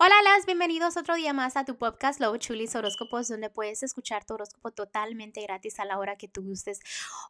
Hola, las bienvenidos otro día más a tu podcast Love Chulis Horóscopos, donde puedes escuchar tu horóscopo totalmente gratis a la hora que tú gustes.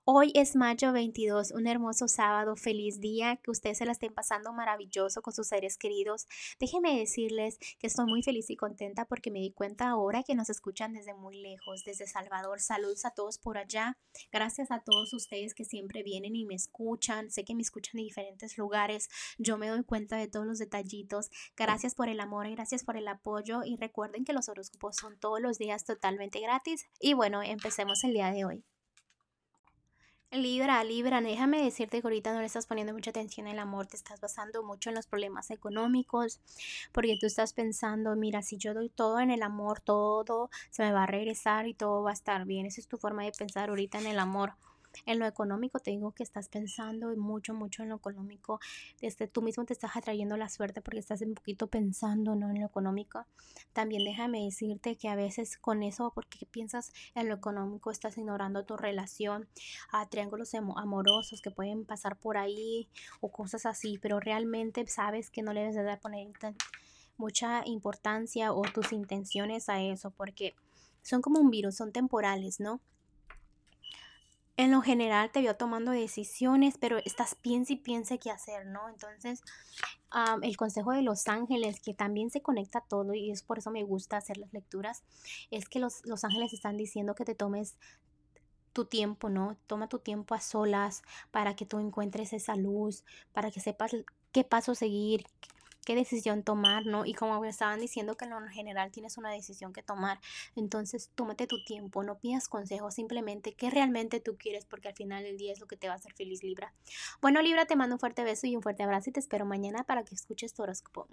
Hoy es mayo 22, un hermoso sábado, feliz día, que ustedes se la estén pasando maravilloso con sus seres queridos. Déjenme decirles que estoy muy feliz y contenta porque me di cuenta ahora que nos escuchan desde muy lejos, desde Salvador. Saludos a todos por allá. Gracias a todos ustedes que siempre vienen y me escuchan. Sé que me escuchan de diferentes lugares. Yo me doy cuenta de todos los detallitos. Gracias por el amor gracias por el apoyo y recuerden que los horóscopos son todos los días totalmente gratis. Y bueno, empecemos el día de hoy. Libra, Libra, déjame decirte que ahorita no le estás poniendo mucha atención al amor, te estás basando mucho en los problemas económicos, porque tú estás pensando, mira, si yo doy todo en el amor, todo se me va a regresar y todo va a estar bien. Esa es tu forma de pensar ahorita en el amor. En lo económico te digo que estás pensando mucho, mucho en lo económico. Desde tú mismo te estás atrayendo la suerte porque estás un poquito pensando ¿no? en lo económico. También déjame decirte que a veces con eso, porque piensas en lo económico, estás ignorando tu relación a triángulos amorosos que pueden pasar por ahí o cosas así, pero realmente sabes que no le debes de dar poner mucha importancia o tus intenciones a eso porque son como un virus, son temporales, ¿no? En lo general te veo tomando decisiones, pero estás piensa y piensa qué hacer, ¿no? Entonces, el consejo de los ángeles, que también se conecta todo y es por eso me gusta hacer las lecturas, es que los, los ángeles están diciendo que te tomes tu tiempo, ¿no? Toma tu tiempo a solas para que tú encuentres esa luz, para que sepas qué paso seguir, qué decisión tomar, ¿no? Y como estaban diciendo que en general tienes una decisión que tomar, entonces tómate tu tiempo, no pidas consejos, simplemente qué realmente tú quieres, porque al final del día es lo que te va a hacer feliz, Libra. Bueno, Libra, te mando un fuerte beso y un fuerte abrazo y te espero mañana para que escuches tu horóscopo.